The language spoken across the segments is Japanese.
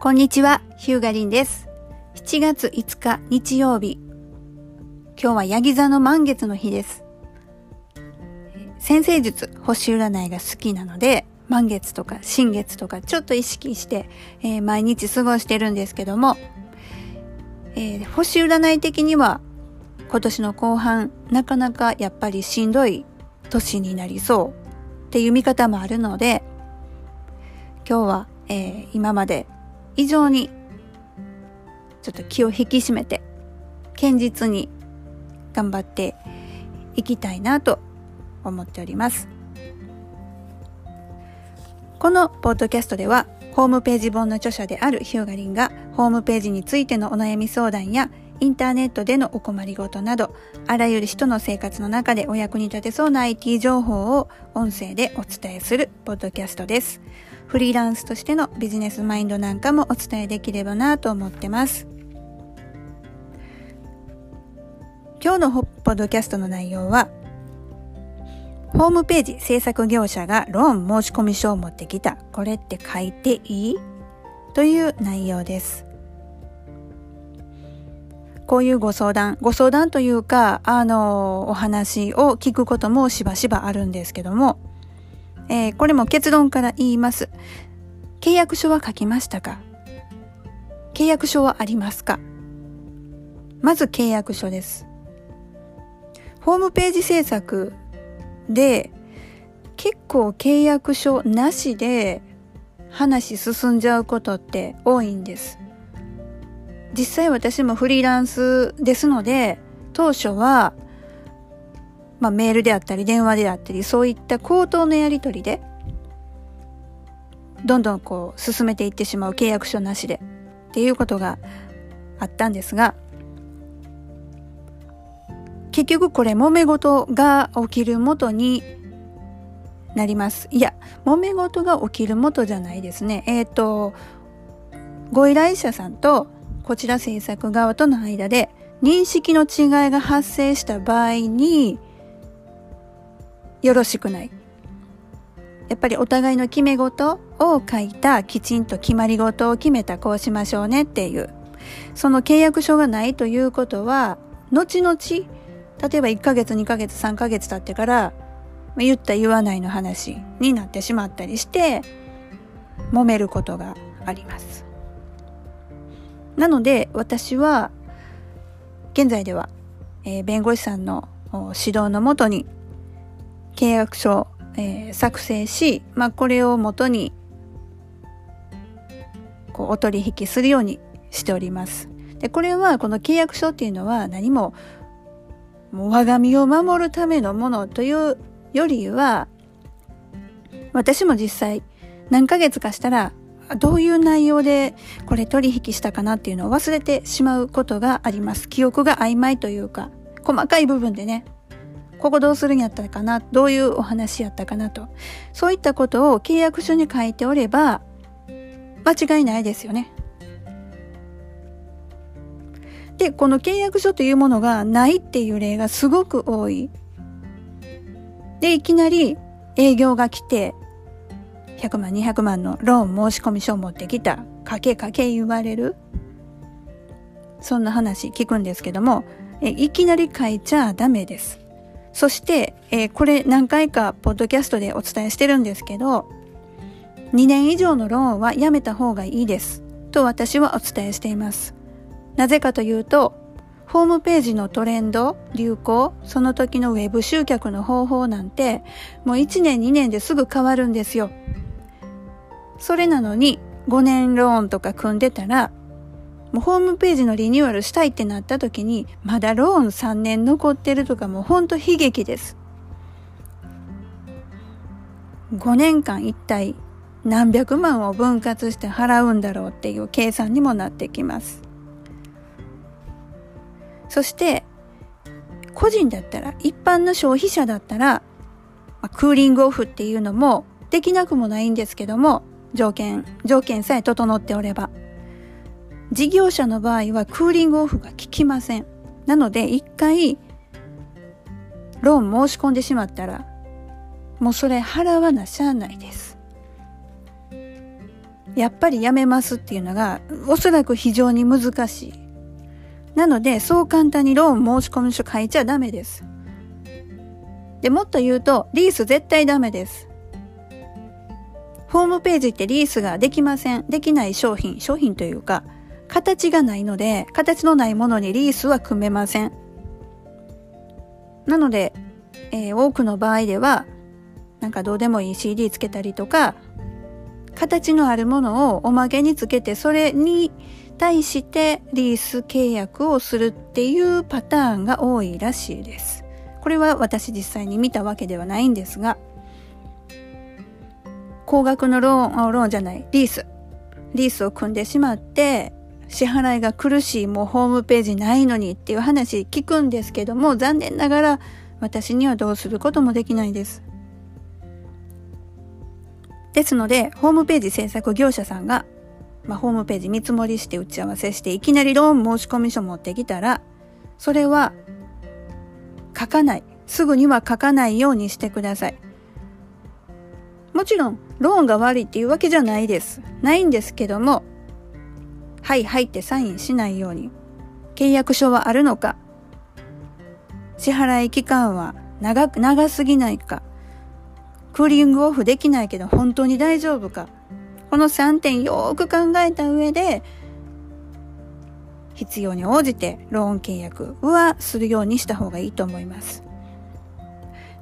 こんにちは、ヒューガリンです。7月5日日曜日。今日はヤギ座の満月の日です。先生術、星占いが好きなので、満月とか新月とかちょっと意識して、えー毎日過ごしてるんですけども、えー星占い的には今年の後半、なかなかやっぱりしんどい年になりそうっていう見方もあるので、今日は、えー今まで以上にちょっと気を引き締めて堅実に頑張っていきたいなと思っております。このポッドキャストではホームページ本の著者であるヒューガリンがホームページについてのお悩み相談やインターネットでのお困りごとなどあらゆる人の生活の中でお役に立てそうな IT 情報を音声でお伝えするポッドキャストです。フリーランスとしてのビジネスマインドなんかもお伝えできればなと思ってます今日のポッドキャストの内容はホームページ制作業者がローン申込書を持ってきた。これって書いていい？という内容です。こういうご相談、ご相談というか、あの、お話を聞くこともしばしばあるんですけども、えーこれも結論から言います。契約書は書きましたか？契約書はありますか？まず契約書です。ホームページ制作で結構契約書なしで話進んじゃうことって多いんです。実際私もフリーランスですので当初は、まあ、メールであったり電話であったりそういった口頭のやり取りでどんどんこう進めていってしまう契約書なしでっていうことがあったんですが結局これ揉め事が起きる元になります。いや、揉め事が起きる元じゃないですね。えっ、と、ご依頼者さんとこちら制作側との間で認識の違いが発生した場合によろしくない。やっぱりお互いの決め事を書いたきちんと決まり事を決めたこうしましょうねっていう。その契約書がないということは、後々例えば1ヶ月2ヶ月3ヶ月経ってから言った言わないの話になってしまったりして揉めることがあります。なので私は現在では、えー弁護士さんの指導のもとに契約書、えー作成し、まあ、これをもとにこうお取引するようにしております。でこれはこの契約書っていうのは何ももう我が身を守るためのものというよりは、私も実際何ヶ月かしたら、どういう内容でこれ取引したかなっていうのを忘れてしまうことがあります。記憶が曖昧というか、細かい部分でね、ここどうするんやったかな、どういうお話やったかなと。そういったことを契約書に書いておれば、間違いないですよね。で、この契約書というものがないっていう例がすごく多い。で、いきなり営業が来て、100万、200万のローン申込書を持ってきた。かけかけ言われる。そんな話聞くんですけども、えいきなり書いちゃダメです。そして、えーこれ何回かポッドキャストでお伝えしてるんですけど、2年以上のローンはやめた方がいいです。と私はお伝えしています。なぜかというと、ホームページのトレンド、流行、その時のウェブ集客の方法なんて、もう1年2年ですぐ変わるんですよ。それなのに、5年ローンとか組んでたら、もうホームページのリニューアルしたいってなった時に、まだローン3年残ってるとかもうほんと悲劇です。5年間一体何百万を分割して払うんだろうっていう計算にもなってきます。そして、個人だったら、一般の消費者だったら、クーリングオフっていうのもできなくもないんですけども、条件、条件さえ整っておれば。事業者の場合はクーリングオフが効きません。なので、一回、ローン申し込んでしまったら、もうそれ払わなしゃあないです。やっぱりやめますっていうのがおそらく非常に難しい。なので、そう簡単にローン申し込書書いちゃダメです。で、もっと言うと、リース絶対ダメです。ホームページってリースができません。できない商品、商品というか、形がないので、形のないものにリースは組めません。なので、えー、多くの場合では、なんかどうでもいい CD つけたりとか、形のあるものをおまけにつけて、それに対してリース契約をするっていうパターンが多いらしいです。これは私実際に見たわけではないんですが、高額のローン、ローンじゃない、リース。リースを組んでしまって、支払いが苦しい、もうホームページないのにっていう話聞くんですけども、残念ながら私にはどうすることもできないです。ですので、ホームページ制作業者さんが、まあ、ホームページ見積もりして打ち合わせして、いきなりローン申込書持ってきたら、それは書かない。すぐには書かないようにしてください。もちろん、ローンが悪いっていうわけじゃないです。ないんですけども、はいはいってサインしないように。契約書はあるのか支払い期間は長く、長すぎないかクーリングオフできないけど本当に大丈夫かこの3点よーく考えた上で、必要に応じてローン契約はするようにした方がいいと思います。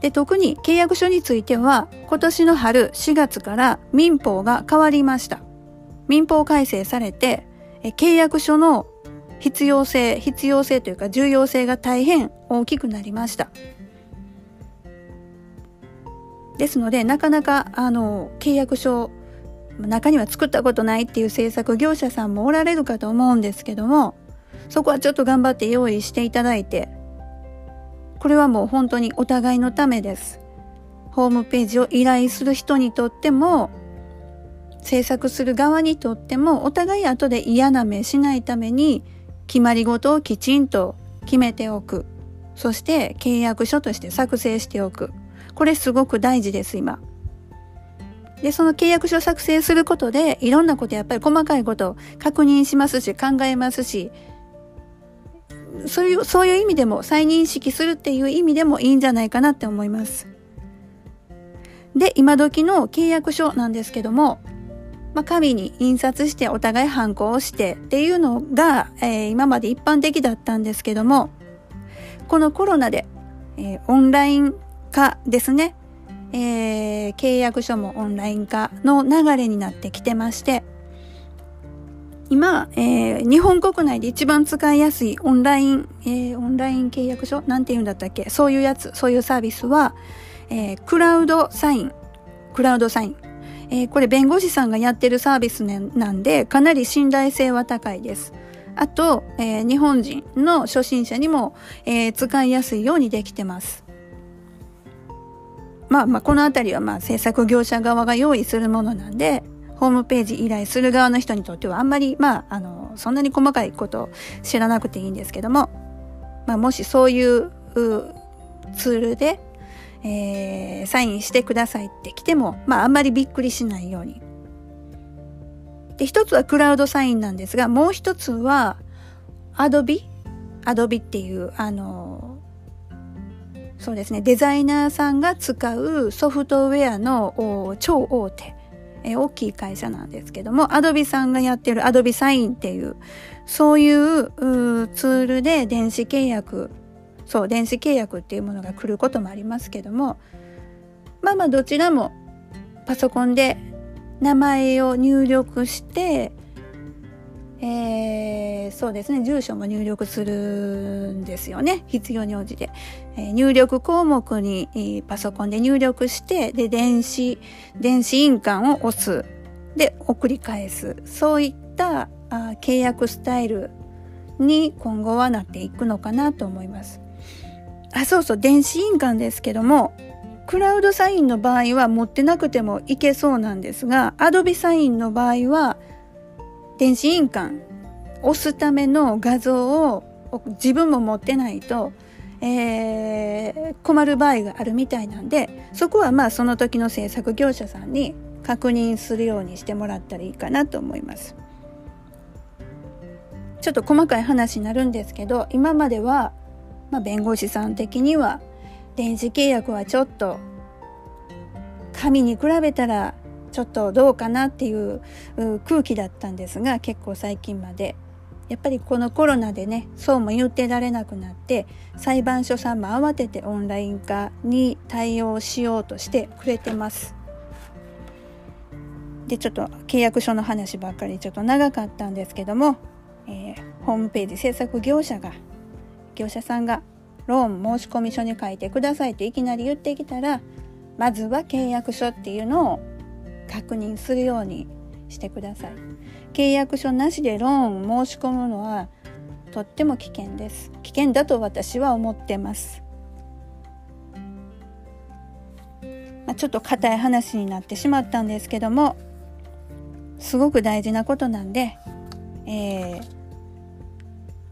で、特に契約書については、今年の春4月から民法が変わりました。民法改正されて、契約書の必要性、必要性というか重要性が大変大きくなりました。ですので、なかなか、あの、契約書、中には作ったことないっていう制作業者さんもおられるかと思うんですけども、そこはちょっと頑張って用意していただいて、これはもう本当にお互いのためです。ホームページを依頼する人にとっても、制作する側にとっても、お互い後で嫌な目しないために、決まり事をきちんと決めておく。そして契約書として作成しておく。これすごく大事です、今。で、その契約書作成することで、いろんなことやっぱり細かいことを確認しますし、考えますし、そういう、そういう意味でも、再認識するっていう意味でもいいんじゃないかなって思います。で、今時の契約書なんですけども、まあ、紙に印刷してお互い反抗をしてっていうのが、えー、今まで一般的だったんですけども、このコロナで、えー、オンライン化ですね、えー、契約書もオンライン化の流れになってきてまして、今、えー、日本国内で一番使いやすいオンライン、えー、オンライン契約書なんて言うんだったっけ？そういうやつ、そういうサービスは、えー、クラウドサイン、クラウドサイン。えー、これ弁護士さんがやってるサービス、ね、なんで、かなり信頼性は高いです。あと、えー、日本人の初心者にも、えー、使いやすいようにできてます。まあまあ、このあたりはまあ制作業者側が用意するものなんで、ホームページ依頼する側の人にとってはあんまり、まあ、あの、そんなに細かいこと知らなくていいんですけども、まあ、もしそういうツールで、えー、サインしてくださいって来ても、まあ、あんまりびっくりしないように。で、一つはクラウドサインなんですが、もう一つは、アドビアドビっていう、あの、そうですね、デザイナーさんが使うソフトウェアの超大手え大きい会社なんですけども、アドビさんがやってるアドビサインっていう、そういうツールで電子契約、そう、電子契約っていうものが来ることもありますけども、まあまあどちらもパソコンで名前を入力して、えー、そうですね、住所も入力するんですよね。必要に応じて。えー、入力項目に、えー、パソコンで入力して、で、電子、電子印鑑を押す。で、送り返す。そういったあ契約スタイルに今後はなっていくのかなと思います。あ、そうそう、電子印鑑ですけども、クラウドサインの場合は持ってなくてもいけそうなんですが、アドビサインの場合は、電子印鑑押すための画像を自分も持ってないと、えー、困る場合があるみたいなんでそこはまあその時の制作業者さんに確認するようにしてもらったらいいかなと思います。ちょっと細かい話になるんですけど今までは、まあ、弁護士さん的には電子契約はちょっと紙に比べたらちょっとどうかなっていう空気だったんですが結構最近までやっぱりこのコロナでねそうも言ってられなくなって裁判所さんも慌ててオンライン化に対応しようとしてくれてます。でちょっと契約書の話ばっかりちょっと長かったんですけども、えー、ホームページ制作業者が業者さんがローン申込書に書いてくださいっていきなり言ってきたらまずは契約書っていうのを確認するようにしてください。契約書なしでローンを申し込むのはとっても危険です。危険だと私は思ってます。まあ、ちょっと硬い話になってしまったんですけどもすごく大事なことなんで、えー、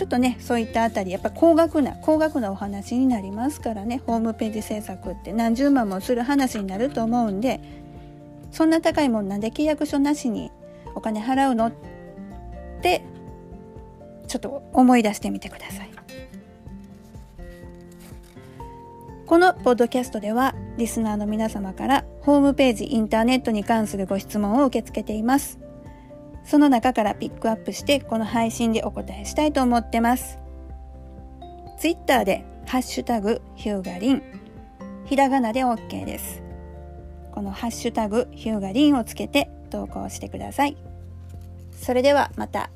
ちょっとねそういったあたりやっぱ高額な高額なお話になりますからねホームページ制作って何十万もする話になると思うんでそんな高いもんなんで契約書なしにお金払うのってちょっと思い出してみてください。このポッドキャストではリスナーの皆様からホームページインターネットに関するご質問を受け付けています。その中からピックアップしてこの配信でお答えしたいと思ってます。ツイッターでハッシュタグヒューガリンひらがなで OK です。このハッシュタグヒューガリンをつけて投稿してください。それではまた。